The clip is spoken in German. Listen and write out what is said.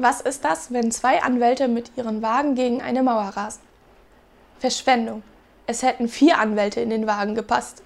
Was ist das, wenn zwei Anwälte mit ihren Wagen gegen eine Mauer rasen? Verschwendung. Es hätten vier Anwälte in den Wagen gepasst.